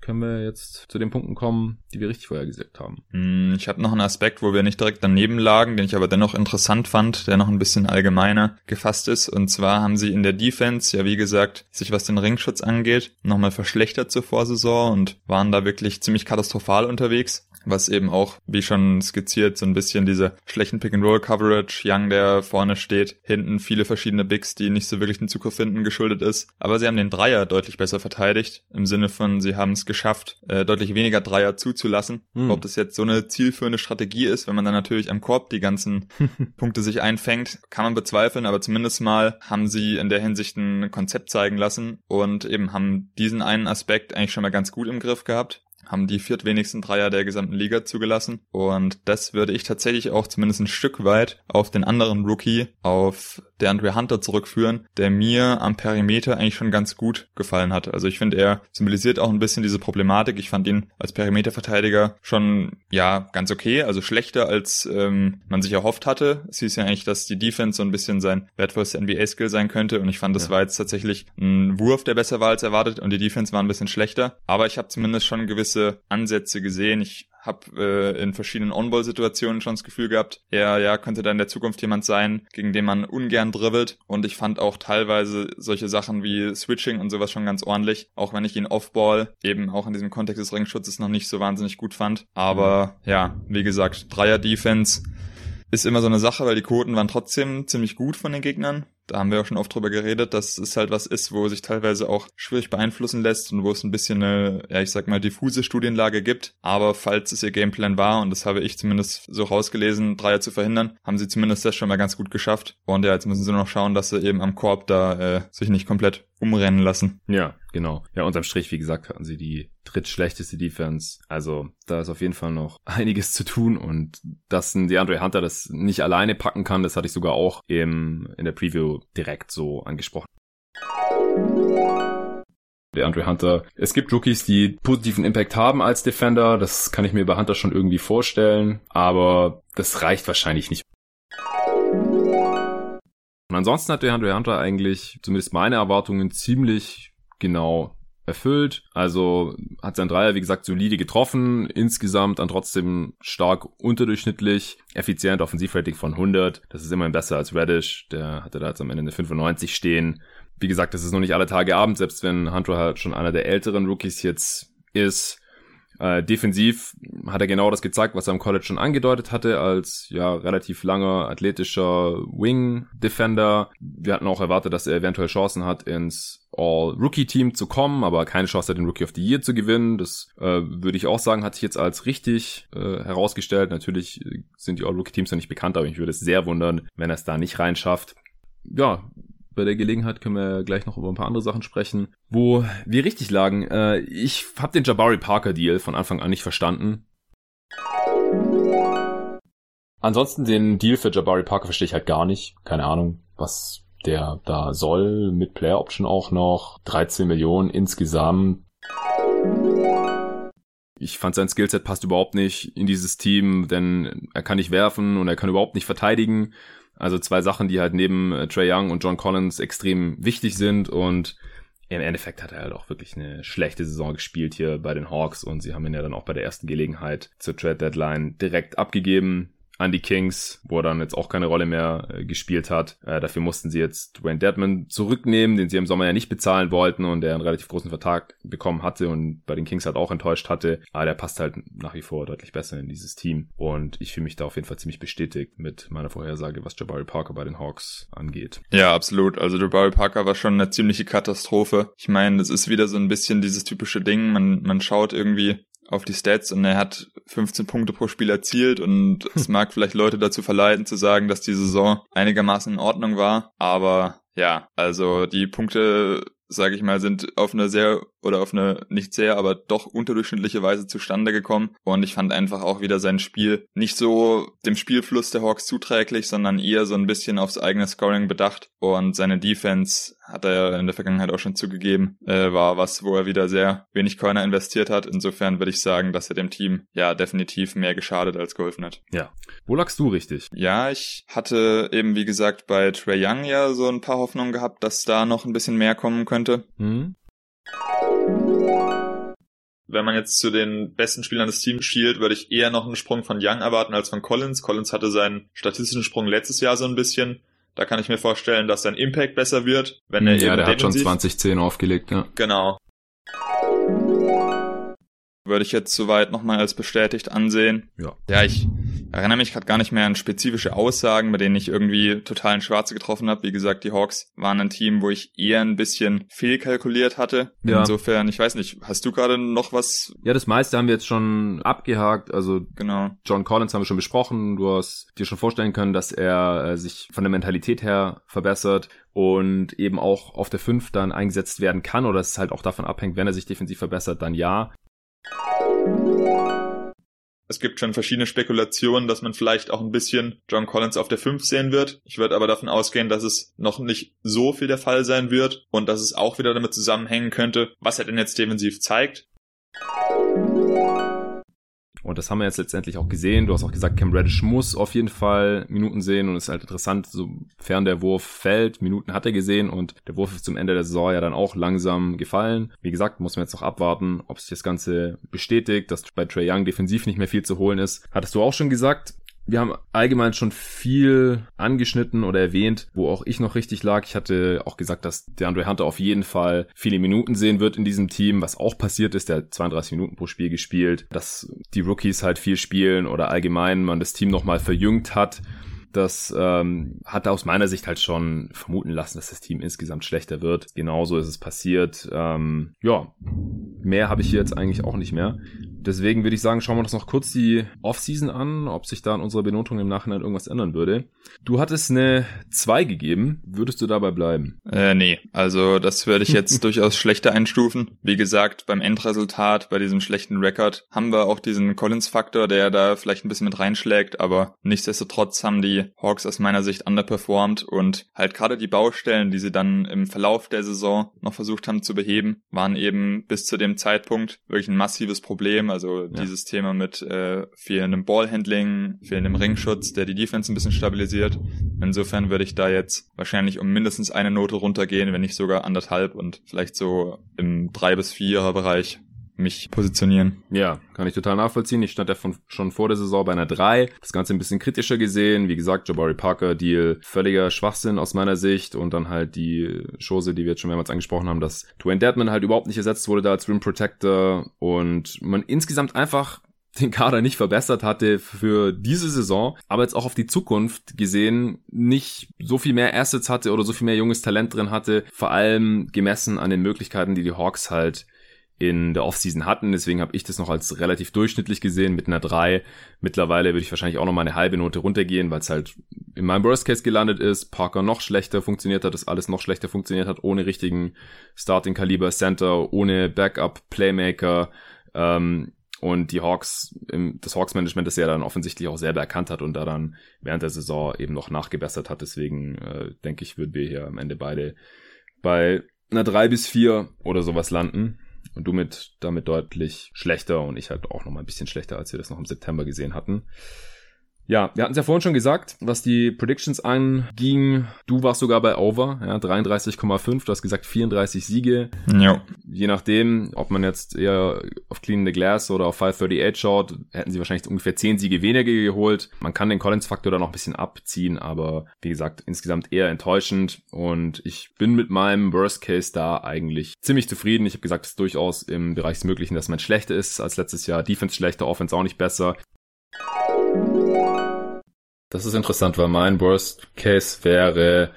können wir jetzt zu den Punkten kommen, die wir richtig vorher gesagt haben. Hm, ich habe noch einen Aspekt, wo wir nicht direkt daneben lagen, den ich aber dennoch interessant fand, der noch ein bisschen allgemeiner gefasst ist. Und zwar haben sie in der Defense, ja wie gesagt, sich was den Ringschutz angeht, nochmal verschlechtert zur Vorsaison und waren da wirklich ziemlich katastrophal unterwegs was eben auch, wie schon skizziert, so ein bisschen diese schlechten Pick-and-Roll-Coverage, Young, der vorne steht, hinten viele verschiedene Bigs, die nicht so wirklich den Zugriff finden, geschuldet ist. Aber sie haben den Dreier deutlich besser verteidigt, im Sinne von, sie haben es geschafft, äh, deutlich weniger Dreier zuzulassen. Hm. Ob das jetzt so eine zielführende Strategie ist, wenn man dann natürlich am Korb die ganzen Punkte sich einfängt, kann man bezweifeln, aber zumindest mal haben sie in der Hinsicht ein Konzept zeigen lassen und eben haben diesen einen Aspekt eigentlich schon mal ganz gut im Griff gehabt haben die viertwenigsten Dreier der gesamten Liga zugelassen. Und das würde ich tatsächlich auch zumindest ein Stück weit auf den anderen Rookie, auf der Andre Hunter zurückführen, der mir am Perimeter eigentlich schon ganz gut gefallen hat. Also ich finde, er symbolisiert auch ein bisschen diese Problematik. Ich fand ihn als Perimeterverteidiger schon, ja, ganz okay, also schlechter als ähm, man sich erhofft hatte. Es hieß ja eigentlich, dass die Defense so ein bisschen sein wertvollster NBA-Skill sein könnte und ich fand, das ja. war jetzt tatsächlich ein Wurf, der besser war als erwartet und die Defense war ein bisschen schlechter. Aber ich habe zumindest schon gewisse Ansätze gesehen. Ich habe äh, in verschiedenen On-Ball-Situationen schon das Gefühl gehabt, er ja könnte da in der Zukunft jemand sein, gegen den man ungern dribbelt. Und ich fand auch teilweise solche Sachen wie Switching und sowas schon ganz ordentlich, auch wenn ich ihn Off-Ball eben auch in diesem Kontext des Ringschutzes noch nicht so wahnsinnig gut fand. Aber ja, wie gesagt, Dreier-Defense ist immer so eine Sache, weil die Quoten waren trotzdem ziemlich gut von den Gegnern da haben wir auch schon oft drüber geredet, dass es halt was ist, wo sich teilweise auch schwierig beeinflussen lässt und wo es ein bisschen eine, ja, ich sag mal, diffuse Studienlage gibt. Aber falls es ihr Gameplan war, und das habe ich zumindest so rausgelesen, Dreier zu verhindern, haben sie zumindest das schon mal ganz gut geschafft. Und ja, jetzt müssen sie nur noch schauen, dass sie eben am Korb da äh, sich nicht komplett umrennen lassen. Ja, genau. Ja, unterm Strich, wie gesagt, hatten sie die drittschlechteste Defense. Also da ist auf jeden Fall noch einiges zu tun und dass ein DeAndre Hunter das nicht alleine packen kann, das hatte ich sogar auch im, in der Preview direkt so angesprochen. Der Andre Hunter. Es gibt Rookies, die positiven Impact haben als Defender. Das kann ich mir bei Hunter schon irgendwie vorstellen. Aber das reicht wahrscheinlich nicht. Und ansonsten hat der Andre Hunter eigentlich, zumindest meine Erwartungen, ziemlich genau erfüllt. Also hat sein Dreier, wie gesagt, solide getroffen. Insgesamt dann trotzdem stark unterdurchschnittlich. Effizient, Offensivrating von 100. Das ist immerhin besser als Reddish. Der hatte da jetzt am Ende eine 95 stehen. Wie gesagt, das ist noch nicht alle Tage Abend, selbst wenn Hunter halt schon einer der älteren Rookies jetzt ist äh, defensiv hat er genau das gezeigt, was er im College schon angedeutet hatte, als ja relativ langer athletischer Wing-Defender. Wir hatten auch erwartet, dass er eventuell Chancen hat, ins All-Rookie-Team zu kommen, aber keine Chance hat, den Rookie of the Year zu gewinnen. Das äh, würde ich auch sagen, hat sich jetzt als richtig äh, herausgestellt. Natürlich sind die All-Rookie-Teams noch nicht bekannt, aber ich würde es sehr wundern, wenn er es da nicht reinschafft. Ja, bei der Gelegenheit können wir gleich noch über ein paar andere Sachen sprechen, wo wir richtig lagen. Äh, ich habe den Jabari Parker Deal von Anfang an nicht verstanden. Ansonsten den Deal für Jabari Parker verstehe ich halt gar nicht. Keine Ahnung, was der da soll. Mit Player Option auch noch. 13 Millionen insgesamt. Ich fand sein Skillset passt überhaupt nicht in dieses Team, denn er kann nicht werfen und er kann überhaupt nicht verteidigen. Also zwei Sachen, die halt neben äh, Trey Young und John Collins extrem wichtig sind und im Endeffekt hat er halt auch wirklich eine schlechte Saison gespielt hier bei den Hawks und sie haben ihn ja dann auch bei der ersten Gelegenheit zur Trade Deadline direkt abgegeben an die Kings, wo er dann jetzt auch keine Rolle mehr äh, gespielt hat. Äh, dafür mussten sie jetzt Dwayne Dedman zurücknehmen, den sie im Sommer ja nicht bezahlen wollten und der einen relativ großen Vertrag bekommen hatte und bei den Kings halt auch enttäuscht hatte. Aber der passt halt nach wie vor deutlich besser in dieses Team und ich fühle mich da auf jeden Fall ziemlich bestätigt mit meiner Vorhersage, was Jabari Parker bei den Hawks angeht. Ja, absolut. Also Jabari Parker war schon eine ziemliche Katastrophe. Ich meine, das ist wieder so ein bisschen dieses typische Ding. Man, man schaut irgendwie, auf die Stats und er hat 15 Punkte pro Spiel erzielt und es mag vielleicht Leute dazu verleiten zu sagen, dass die Saison einigermaßen in Ordnung war, aber ja, also die Punkte sage ich mal, sind auf eine sehr oder auf eine nicht sehr, aber doch unterdurchschnittliche Weise zustande gekommen. Und ich fand einfach auch wieder sein Spiel nicht so dem Spielfluss der Hawks zuträglich, sondern eher so ein bisschen aufs eigene Scoring bedacht. Und seine Defense hat er ja in der Vergangenheit auch schon zugegeben, äh, war was, wo er wieder sehr wenig Corner investiert hat. Insofern würde ich sagen, dass er dem Team ja definitiv mehr geschadet als geholfen hat. Ja. Wo lagst du richtig? Ja, ich hatte eben, wie gesagt, bei Trey Young ja so ein paar Hoffnungen gehabt, dass da noch ein bisschen mehr kommen könnte. Mhm. Wenn man jetzt zu den besten Spielern des Teams schielt, würde ich eher noch einen Sprung von Young erwarten als von Collins. Collins hatte seinen statistischen Sprung letztes Jahr so ein bisschen. Da kann ich mir vorstellen, dass sein Impact besser wird, wenn er ja, eben der hat schon 2010 aufgelegt, ja. Genau. Würde ich jetzt soweit nochmal als bestätigt ansehen. Ja. Ja, ich erinnere mich gerade gar nicht mehr an spezifische Aussagen, bei denen ich irgendwie totalen Schwarze getroffen habe. Wie gesagt, die Hawks waren ein Team, wo ich eher ein bisschen fehlkalkuliert hatte. Ja. Insofern, ich weiß nicht, hast du gerade noch was? Ja, das meiste haben wir jetzt schon abgehakt. Also genau. John Collins haben wir schon besprochen. Du hast dir schon vorstellen können, dass er äh, sich von der Mentalität her verbessert und eben auch auf der 5 dann eingesetzt werden kann oder es halt auch davon abhängt, wenn er sich defensiv verbessert, dann ja. Es gibt schon verschiedene Spekulationen, dass man vielleicht auch ein bisschen John Collins auf der 5 sehen wird. Ich würde aber davon ausgehen, dass es noch nicht so viel der Fall sein wird und dass es auch wieder damit zusammenhängen könnte, was er denn jetzt defensiv zeigt. Und das haben wir jetzt letztendlich auch gesehen. Du hast auch gesagt, Cam Reddish muss auf jeden Fall Minuten sehen und es ist halt interessant, sofern der Wurf fällt. Minuten hat er gesehen und der Wurf ist zum Ende der Saison ja dann auch langsam gefallen. Wie gesagt, muss man jetzt noch abwarten, ob sich das Ganze bestätigt, dass bei Trey Young defensiv nicht mehr viel zu holen ist. Hattest du auch schon gesagt wir haben allgemein schon viel angeschnitten oder erwähnt, wo auch ich noch richtig lag. Ich hatte auch gesagt, dass der Andre Hunter auf jeden Fall viele Minuten sehen wird in diesem Team, was auch passiert ist. Der hat 32 Minuten pro Spiel gespielt, dass die Rookies halt viel spielen oder allgemein man das Team nochmal verjüngt hat. Das ähm, hat aus meiner Sicht halt schon vermuten lassen, dass das Team insgesamt schlechter wird. Genauso ist es passiert. Ähm, ja, mehr habe ich hier jetzt eigentlich auch nicht mehr. Deswegen würde ich sagen, schauen wir uns noch kurz die Offseason an, ob sich da an unserer Benotung im Nachhinein irgendwas ändern würde. Du hattest eine 2 gegeben. Würdest du dabei bleiben? Äh, nee, also das würde ich jetzt durchaus schlechter einstufen. Wie gesagt, beim Endresultat, bei diesem schlechten Rekord, haben wir auch diesen Collins-Faktor, der da vielleicht ein bisschen mit reinschlägt, aber nichtsdestotrotz haben die Hawks aus meiner Sicht underperformed und halt gerade die Baustellen, die sie dann im Verlauf der Saison noch versucht haben zu beheben, waren eben bis zu dem Zeitpunkt wirklich ein massives Problem Also dieses Thema mit äh, fehlendem Ballhandling, fehlendem Ringschutz, der die Defense ein bisschen stabilisiert. Insofern würde ich da jetzt wahrscheinlich um mindestens eine Note runtergehen, wenn nicht sogar anderthalb und vielleicht so im drei bis vierer Bereich mich positionieren. Ja, kann ich total nachvollziehen. Ich stand ja von, schon vor der Saison bei einer 3. Das Ganze ein bisschen kritischer gesehen. Wie gesagt, Jabari Parker Deal völliger Schwachsinn aus meiner Sicht und dann halt die Chose, die wir jetzt schon mehrmals angesprochen haben, dass Dwayne Deadman halt überhaupt nicht ersetzt wurde da als Rim Protector und man insgesamt einfach den Kader nicht verbessert hatte für diese Saison, aber jetzt auch auf die Zukunft gesehen nicht so viel mehr Assets hatte oder so viel mehr junges Talent drin hatte, vor allem gemessen an den Möglichkeiten, die die Hawks halt in der Offseason hatten. Deswegen habe ich das noch als relativ durchschnittlich gesehen mit einer 3. Mittlerweile würde ich wahrscheinlich auch noch mal eine halbe Note runtergehen, weil es halt in meinem Worst Case gelandet ist. Parker noch schlechter funktioniert hat, das alles noch schlechter funktioniert hat, ohne richtigen Starting Kaliber Center, ohne Backup Playmaker. Ähm, und die Hawks, das Hawks-Management das ja dann offensichtlich auch selber erkannt hat und da dann während der Saison eben noch nachgebessert hat. Deswegen äh, denke ich, würden wir hier am Ende beide bei einer 3 bis 4 oder sowas landen. Und du mit damit deutlich schlechter und ich halt auch noch mal ein bisschen schlechter, als wir das noch im September gesehen hatten. Ja, wir hatten es ja vorhin schon gesagt, was die Predictions anging. Du warst sogar bei Over, ja, 33,5. Du hast gesagt 34 Siege. Ja. Je nachdem, ob man jetzt eher auf Clean the Glass oder auf 538 schaut, hätten sie wahrscheinlich ungefähr 10 Siege weniger geholt. Man kann den Collins-Faktor da noch ein bisschen abziehen, aber wie gesagt, insgesamt eher enttäuschend. Und ich bin mit meinem Worst Case da eigentlich ziemlich zufrieden. Ich habe gesagt, es ist durchaus im Bereich des Möglichen, dass man schlechter ist als letztes Jahr. Defense schlechter, Offense auch nicht besser. Das ist interessant, weil mein Worst Case wäre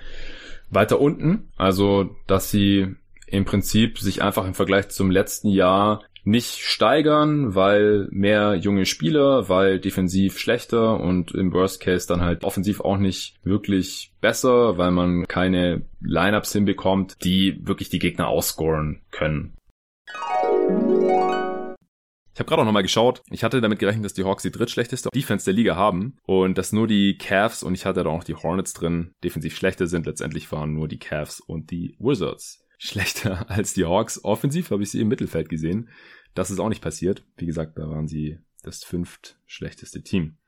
weiter unten. Also, dass sie im Prinzip sich einfach im Vergleich zum letzten Jahr nicht steigern, weil mehr junge Spieler, weil defensiv schlechter und im Worst Case dann halt offensiv auch nicht wirklich besser, weil man keine Lineups hinbekommt, die wirklich die Gegner ausscoren können. Ich habe gerade auch nochmal geschaut. Ich hatte damit gerechnet, dass die Hawks die drittschlechteste Defense der Liga haben und dass nur die Cavs und ich hatte da auch noch die Hornets drin defensiv schlechter sind. Letztendlich waren nur die Cavs und die Wizards schlechter als die Hawks. Offensiv habe ich sie im Mittelfeld gesehen. Das ist auch nicht passiert. Wie gesagt, da waren sie das fünft schlechteste Team.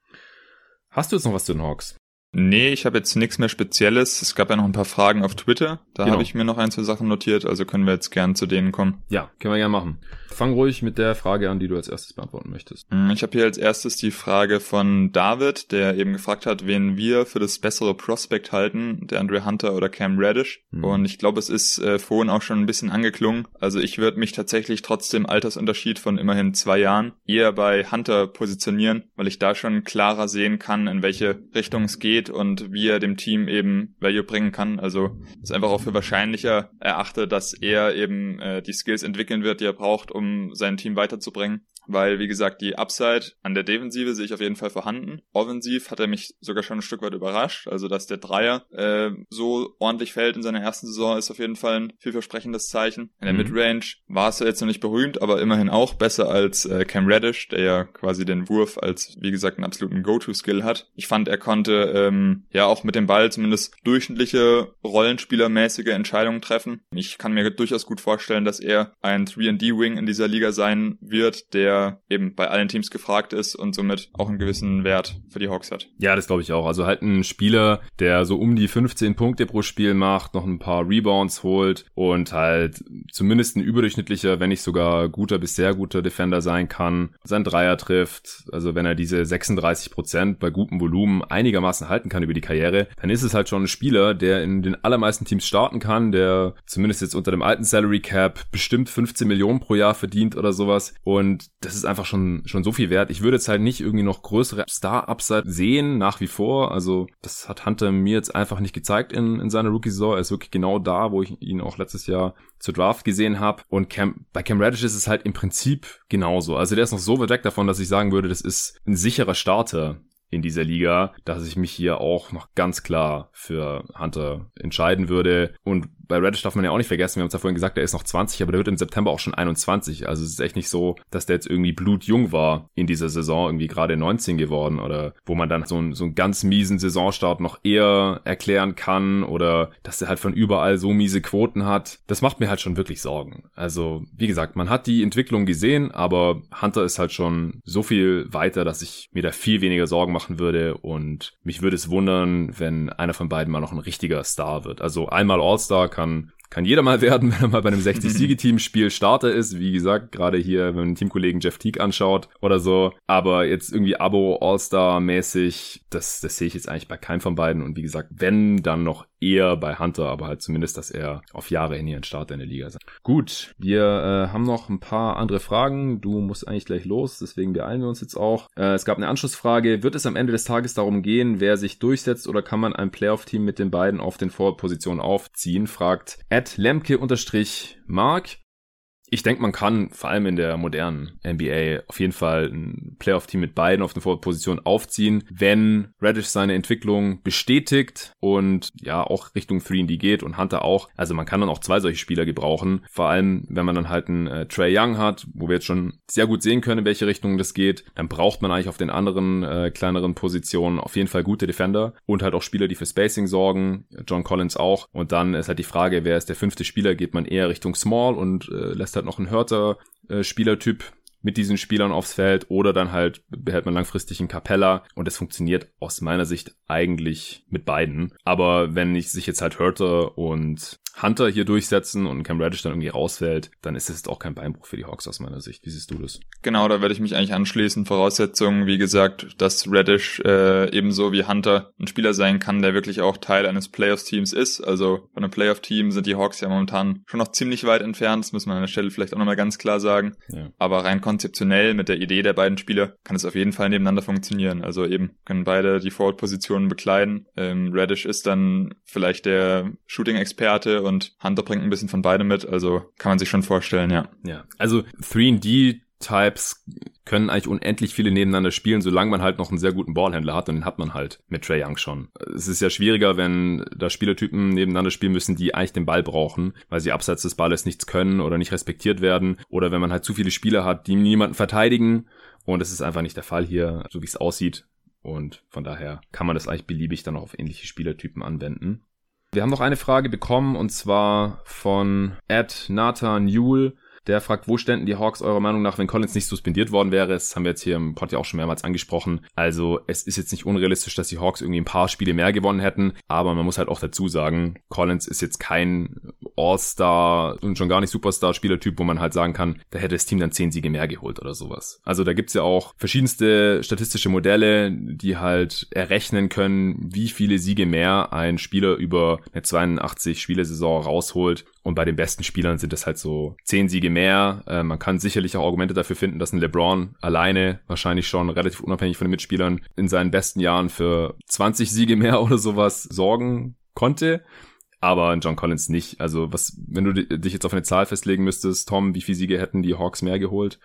Hast du jetzt noch was zu den Hawks? Nee, ich habe jetzt nichts mehr Spezielles. Es gab ja noch ein paar Fragen auf Twitter. Da genau. habe ich mir noch ein, zwei Sachen notiert, also können wir jetzt gern zu denen kommen. Ja, können wir gerne machen. Fang ruhig mit der Frage an, die du als erstes beantworten möchtest. Hm, ich habe hier als erstes die Frage von David, der eben gefragt hat, wen wir für das bessere Prospect halten, der Andre Hunter oder Cam Reddish. Mhm. Und ich glaube, es ist äh, vorhin auch schon ein bisschen angeklungen. Also ich würde mich tatsächlich trotz dem Altersunterschied von immerhin zwei Jahren eher bei Hunter positionieren, weil ich da schon klarer sehen kann, in welche Richtung es geht und wie er dem Team eben Value bringen kann. Also ist einfach auch für wahrscheinlicher erachte, dass er eben äh, die Skills entwickeln wird, die er braucht, um sein Team weiterzubringen weil, wie gesagt, die Upside an der Defensive sehe ich auf jeden Fall vorhanden. Offensiv hat er mich sogar schon ein Stück weit überrascht. Also, dass der Dreier äh, so ordentlich fällt in seiner ersten Saison, ist auf jeden Fall ein vielversprechendes Zeichen. In der mhm. Midrange war es ja jetzt noch nicht berühmt, aber immerhin auch besser als äh, Cam Reddish, der ja quasi den Wurf als, wie gesagt, einen absoluten Go-To-Skill hat. Ich fand, er konnte ähm, ja auch mit dem Ball zumindest durchschnittliche Rollenspielermäßige Entscheidungen treffen. Ich kann mir durchaus gut vorstellen, dass er ein 3D-Wing in dieser Liga sein wird, der der eben bei allen Teams gefragt ist und somit auch einen gewissen Wert für die Hawks hat. Ja, das glaube ich auch. Also halt ein Spieler, der so um die 15 Punkte pro Spiel macht, noch ein paar Rebounds holt und halt zumindest ein überdurchschnittlicher, wenn nicht sogar guter bis sehr guter Defender sein kann, sein Dreier trifft. Also wenn er diese 36 Prozent bei gutem Volumen einigermaßen halten kann über die Karriere, dann ist es halt schon ein Spieler, der in den allermeisten Teams starten kann, der zumindest jetzt unter dem alten Salary Cap bestimmt 15 Millionen pro Jahr verdient oder sowas und das ist einfach schon, schon so viel wert. Ich würde jetzt halt nicht irgendwie noch größere Star-Upside sehen, nach wie vor. Also, das hat Hunter mir jetzt einfach nicht gezeigt in, in seiner Rookie-Saison. Er ist wirklich genau da, wo ich ihn auch letztes Jahr zur Draft gesehen habe. Und Cam, bei Cam Reddish ist es halt im Prinzip genauso. Also, der ist noch so weit weg davon, dass ich sagen würde, das ist ein sicherer Starter in dieser Liga, dass ich mich hier auch noch ganz klar für Hunter entscheiden würde. Und bei Reddish darf man ja auch nicht vergessen, wir haben es ja vorhin gesagt, er ist noch 20, aber der wird im September auch schon 21. Also es ist echt nicht so, dass der jetzt irgendwie blutjung war in dieser Saison, irgendwie gerade 19 geworden oder wo man dann so, einen, so einen ganz miesen Saisonstart noch eher erklären kann oder dass er halt von überall so miese Quoten hat. Das macht mir halt schon wirklich Sorgen. Also, wie gesagt, man hat die Entwicklung gesehen, aber Hunter ist halt schon so viel weiter, dass ich mir da viel weniger Sorgen machen würde und mich würde es wundern, wenn einer von beiden mal noch ein richtiger Star wird. Also einmal All-Star kann kann jeder mal werden, wenn er mal bei einem 60-Siege-Team-Spiel Starter ist. Wie gesagt, gerade hier, wenn man den Teamkollegen Jeff Teague anschaut oder so. Aber jetzt irgendwie Abo All-Star-mäßig, das, das sehe ich jetzt eigentlich bei keinem von beiden. Und wie gesagt, wenn, dann noch eher bei Hunter, aber halt zumindest, dass er auf Jahre hin hier ein Starter in der Liga ist. Gut, wir äh, haben noch ein paar andere Fragen. Du musst eigentlich gleich los, deswegen beeilen wir uns jetzt auch. Äh, es gab eine Anschlussfrage. Wird es am Ende des Tages darum gehen, wer sich durchsetzt oder kann man ein Playoff-Team mit den beiden auf den Vorpositionen aufziehen? Fragt Ed Lemke-Mark. Ich denke, man kann vor allem in der modernen NBA auf jeden Fall ein Playoff-Team mit beiden auf den Vorpositionen aufziehen, wenn Reddish seine Entwicklung bestätigt und ja auch Richtung 3D geht und Hunter auch. Also man kann dann auch zwei solche Spieler gebrauchen. Vor allem, wenn man dann halt einen äh, Trey Young hat, wo wir jetzt schon sehr gut sehen können, in welche Richtung das geht, dann braucht man eigentlich auf den anderen äh, kleineren Positionen auf jeden Fall gute Defender und halt auch Spieler, die für Spacing sorgen. John Collins auch. Und dann ist halt die Frage, wer ist der fünfte Spieler? Geht man eher Richtung Small und äh, lässt halt halt noch ein hörter äh, Spielertyp mit diesen Spielern aufs Feld oder dann halt behält man langfristig einen Capella und es funktioniert aus meiner Sicht eigentlich mit beiden. Aber wenn ich sich jetzt halt Hörter und Hunter hier durchsetzen und Cam Reddish dann irgendwie rausfällt, dann ist es auch kein Beinbruch für die Hawks aus meiner Sicht. Wie siehst du das? Genau, da werde ich mich eigentlich anschließen. Voraussetzungen, wie gesagt, dass Reddish äh, ebenso wie Hunter ein Spieler sein kann, der wirklich auch Teil eines Playoffs-Teams ist. Also von einem Playoff-Team sind die Hawks ja momentan schon noch ziemlich weit entfernt. Das muss man an der Stelle vielleicht auch nochmal ganz klar sagen. Ja. Aber rein konzeptionell mit der Idee der beiden Spieler kann es auf jeden Fall nebeneinander funktionieren. Also eben können beide die Forward-Positionen bekleiden. Ähm, Reddish ist dann vielleicht der Shooting-Experte und Hunter bringt ein bisschen von beidem mit, also kann man sich schon vorstellen, ja. Ja, also 3D Types können eigentlich unendlich viele nebeneinander spielen, solange man halt noch einen sehr guten Ballhändler hat und den hat man halt mit Trey Young schon. Es ist ja schwieriger, wenn da Spielertypen nebeneinander spielen müssen, die eigentlich den Ball brauchen, weil sie abseits des Balles nichts können oder nicht respektiert werden oder wenn man halt zu viele Spieler hat, die niemanden verteidigen und das ist einfach nicht der Fall hier, so wie es aussieht. Und von daher kann man das eigentlich beliebig dann auch auf ähnliche Spielertypen anwenden. Wir haben noch eine Frage bekommen und zwar von Ed Nathan Yule. Der fragt, wo ständen die Hawks eurer Meinung nach, wenn Collins nicht suspendiert worden wäre? Das haben wir jetzt hier im Pod ja auch schon mehrmals angesprochen. Also es ist jetzt nicht unrealistisch, dass die Hawks irgendwie ein paar Spiele mehr gewonnen hätten, aber man muss halt auch dazu sagen, Collins ist jetzt kein All-Star und schon gar nicht Superstar-Spielertyp, wo man halt sagen kann, da hätte das Team dann zehn Siege mehr geholt oder sowas. Also da gibt's ja auch verschiedenste statistische Modelle, die halt errechnen können, wie viele Siege mehr ein Spieler über eine 82 Spielesaison rausholt. Und bei den besten Spielern sind es halt so zehn Siege mehr. Äh, man kann sicherlich auch Argumente dafür finden, dass ein LeBron alleine wahrscheinlich schon relativ unabhängig von den Mitspielern in seinen besten Jahren für 20 Siege mehr oder sowas sorgen konnte. Aber John Collins nicht. Also was, wenn du dich jetzt auf eine Zahl festlegen müsstest, Tom, wie viele Siege hätten die Hawks mehr geholt?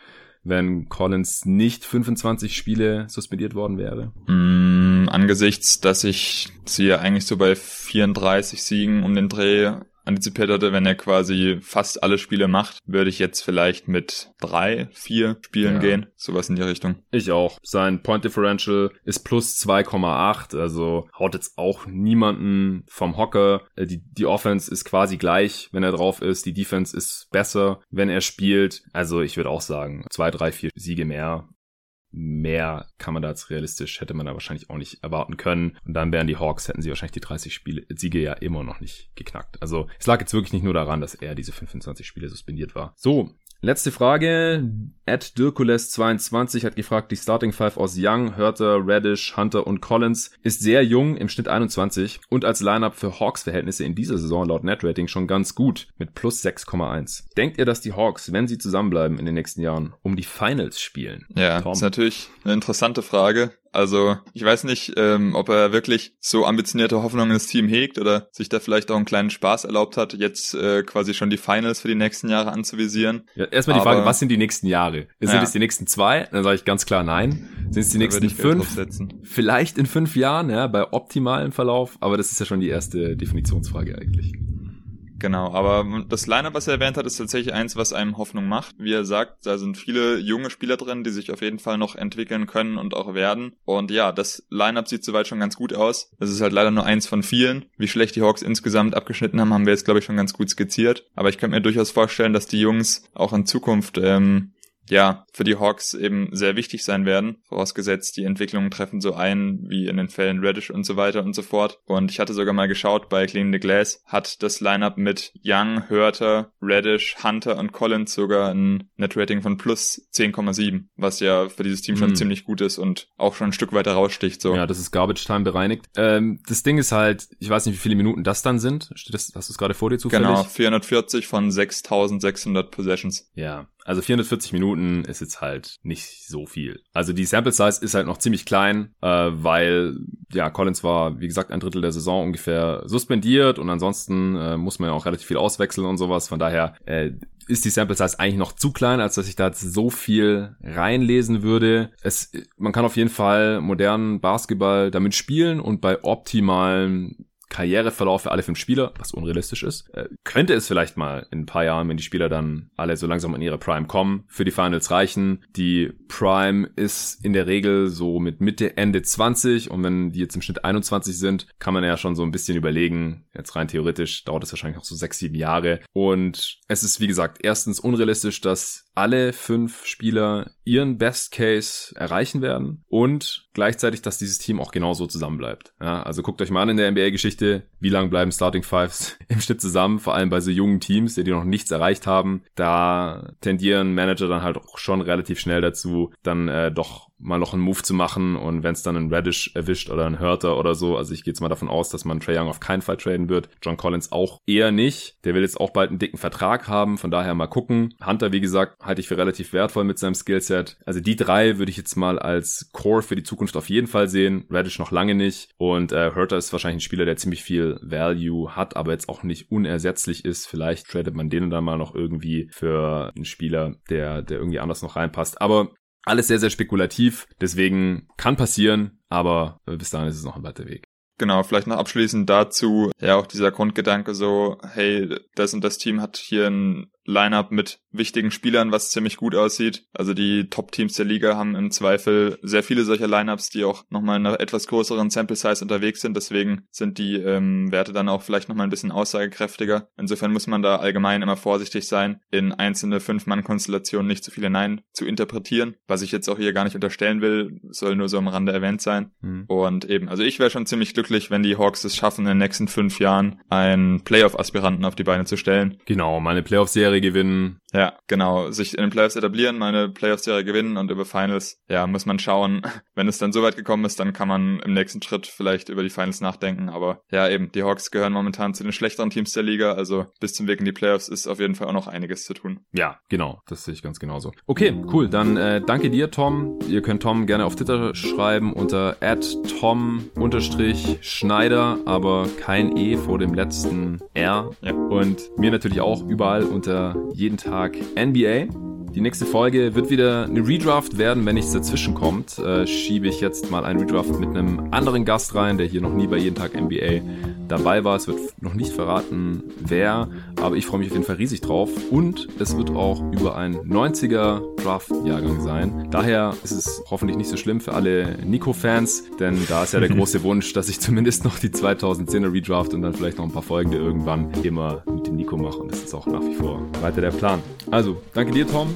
wenn Collins nicht 25 Spiele suspendiert worden wäre? Mm, angesichts, dass ich sie eigentlich so bei 34 Siegen um den Dreh antizipiert hatte, wenn er quasi fast alle Spiele macht, würde ich jetzt vielleicht mit drei, vier Spielen ja. gehen. Sowas in die Richtung. Ich auch. Sein Point Differential ist plus 2,8, also haut jetzt auch niemanden vom Hocker. Äh, die, die Offense ist quasi gleich, wenn er drauf ist. Die Defense ist besser, wenn er spielt. Also ich würde auch sagen, zwei, drei, vier Siege mehr mehr kann man da als realistisch, hätte man da wahrscheinlich auch nicht erwarten können. Und dann wären die Hawks, hätten sie wahrscheinlich die 30 Spiele, Siege ja immer noch nicht geknackt. Also es lag jetzt wirklich nicht nur daran, dass er diese 25 Spiele suspendiert war. So, Letzte Frage. Ed Dirkules22 hat gefragt, die Starting Five aus Young, Hörter, Radish, Hunter und Collins ist sehr jung, im Schnitt 21 und als Lineup für Hawks-Verhältnisse in dieser Saison laut Netrating schon ganz gut mit plus 6,1. Denkt ihr, dass die Hawks, wenn sie zusammenbleiben in den nächsten Jahren, um die Finals spielen? Ja, Tom? ist natürlich eine interessante Frage. Also ich weiß nicht, ähm, ob er wirklich so ambitionierte Hoffnungen ins Team hegt oder sich da vielleicht auch einen kleinen Spaß erlaubt hat, jetzt äh, quasi schon die Finals für die nächsten Jahre anzuvisieren. Ja, erstmal die Aber, Frage, was sind die nächsten Jahre? Sind ja. es die nächsten zwei? Dann sage ich ganz klar nein. Sind es die da nächsten fünf? Vielleicht in fünf Jahren, ja, bei optimalem Verlauf. Aber das ist ja schon die erste Definitionsfrage eigentlich. Genau, aber das Lineup, was er erwähnt hat, ist tatsächlich eins, was einem Hoffnung macht. Wie er sagt, da sind viele junge Spieler drin, die sich auf jeden Fall noch entwickeln können und auch werden. Und ja, das Lineup sieht soweit schon ganz gut aus. Es ist halt leider nur eins von vielen. Wie schlecht die Hawks insgesamt abgeschnitten haben, haben wir jetzt, glaube ich, schon ganz gut skizziert. Aber ich könnte mir durchaus vorstellen, dass die Jungs auch in Zukunft ähm, ja, für die Hawks eben sehr wichtig sein werden, vorausgesetzt die Entwicklungen treffen so ein, wie in den Fällen Reddish und so weiter und so fort. Und ich hatte sogar mal geschaut, bei Clean the Glass hat das Lineup mit Young, Hörter, Reddish, Hunter und Collins sogar ein Netrating von plus 10,7, was ja für dieses Team schon mhm. ziemlich gut ist und auch schon ein Stück weiter raussticht. So. Ja, das ist Garbage Time bereinigt. Ähm, das Ding ist halt, ich weiß nicht, wie viele Minuten das dann sind. Das, hast du es gerade vor dir zufällig? Genau, 440 von 6600 Possessions. Ja, also 440 Minuten ist jetzt halt nicht so viel. Also die Sample Size ist halt noch ziemlich klein, äh, weil ja Collins war, wie gesagt, ein Drittel der Saison ungefähr suspendiert und ansonsten äh, muss man ja auch relativ viel auswechseln und sowas. Von daher äh, ist die Sample Size eigentlich noch zu klein, als dass ich da so viel reinlesen würde. Es, man kann auf jeden Fall modernen Basketball damit spielen und bei optimalen Karriereverlauf für alle fünf Spieler, was unrealistisch ist, äh, könnte es vielleicht mal in ein paar Jahren, wenn die Spieler dann alle so langsam in ihre Prime kommen, für die Finals reichen. Die Prime ist in der Regel so mit Mitte, Ende 20 und wenn die jetzt im Schnitt 21 sind, kann man ja schon so ein bisschen überlegen, jetzt rein theoretisch dauert es wahrscheinlich noch so sechs, sieben Jahre. Und es ist wie gesagt erstens unrealistisch, dass alle fünf Spieler ihren Best Case erreichen werden und gleichzeitig, dass dieses Team auch genauso zusammenbleibt. Ja, also guckt euch mal an in der NBA-Geschichte, wie lange bleiben Starting Fives im Schnitt zusammen, vor allem bei so jungen Teams, die noch nichts erreicht haben. Da tendieren Manager dann halt auch schon relativ schnell dazu, dann äh, doch mal noch einen Move zu machen und wenn es dann einen Reddish erwischt oder einen Hörter oder so, also ich gehe jetzt mal davon aus, dass man Trey Young auf keinen Fall traden wird, John Collins auch eher nicht. Der will jetzt auch bald einen dicken Vertrag haben, von daher mal gucken. Hunter, wie gesagt, halte ich für relativ wertvoll mit seinem Skillset. Also die drei würde ich jetzt mal als Core für die Zukunft auf jeden Fall sehen. Reddish noch lange nicht und äh, Hurter ist wahrscheinlich ein Spieler, der ziemlich viel Value hat, aber jetzt auch nicht unersetzlich ist. Vielleicht tradet man den dann mal noch irgendwie für einen Spieler, der, der irgendwie anders noch reinpasst. Aber alles sehr, sehr spekulativ. Deswegen kann passieren, aber bis dahin ist es noch ein weiter Weg. Genau, vielleicht noch abschließend dazu, ja auch dieser Grundgedanke so, hey, das und das Team hat hier ein Lineup mit wichtigen Spielern, was ziemlich gut aussieht. Also die Top-Teams der Liga haben im Zweifel sehr viele solcher Lineups, die auch nochmal in einer etwas größeren Sample-Size unterwegs sind. Deswegen sind die ähm, Werte dann auch vielleicht nochmal ein bisschen aussagekräftiger. Insofern muss man da allgemein immer vorsichtig sein, in einzelne Fünf-Mann-Konstellationen nicht zu viele Nein zu interpretieren. Was ich jetzt auch hier gar nicht unterstellen will, soll nur so am Rande erwähnt sein. Mhm. Und eben, also ich wäre schon ziemlich glücklich, wenn die Hawks es schaffen, in den nächsten fünf Jahren einen Playoff-Aspiranten auf die Beine zu stellen. Genau, meine Playoff-Serie Serie gewinnen. Ja, genau. Sich in den Playoffs etablieren, meine Playoff-Serie gewinnen und über Finals, ja, muss man schauen. Wenn es dann so weit gekommen ist, dann kann man im nächsten Schritt vielleicht über die Finals nachdenken. Aber ja, eben, die Hawks gehören momentan zu den schlechteren Teams der Liga. Also bis zum Weg in die Playoffs ist auf jeden Fall auch noch einiges zu tun. Ja, genau. Das sehe ich ganz genauso. Okay, cool. Dann äh, danke dir, Tom. Ihr könnt Tom gerne auf Twitter schreiben unter tom-schneider, aber kein E vor dem letzten R. Ja. Und mir natürlich auch überall unter jeden Tag NBA. Die nächste Folge wird wieder eine Redraft werden, wenn nichts dazwischen kommt. Äh, schiebe ich jetzt mal einen Redraft mit einem anderen Gast rein, der hier noch nie bei jeden Tag NBA dabei war. Es wird noch nicht verraten, wer, aber ich freue mich auf jeden Fall riesig drauf. Und es wird auch über ein 90er Draft-Jahrgang sein. Daher ist es hoffentlich nicht so schlimm für alle Nico-Fans, denn da ist ja der große Wunsch, dass ich zumindest noch die 2010er Redraft und dann vielleicht noch ein paar folgende irgendwann immer mit dem Nico mache. Und das ist auch nach wie vor weiter der Plan. Also, danke dir, Tom.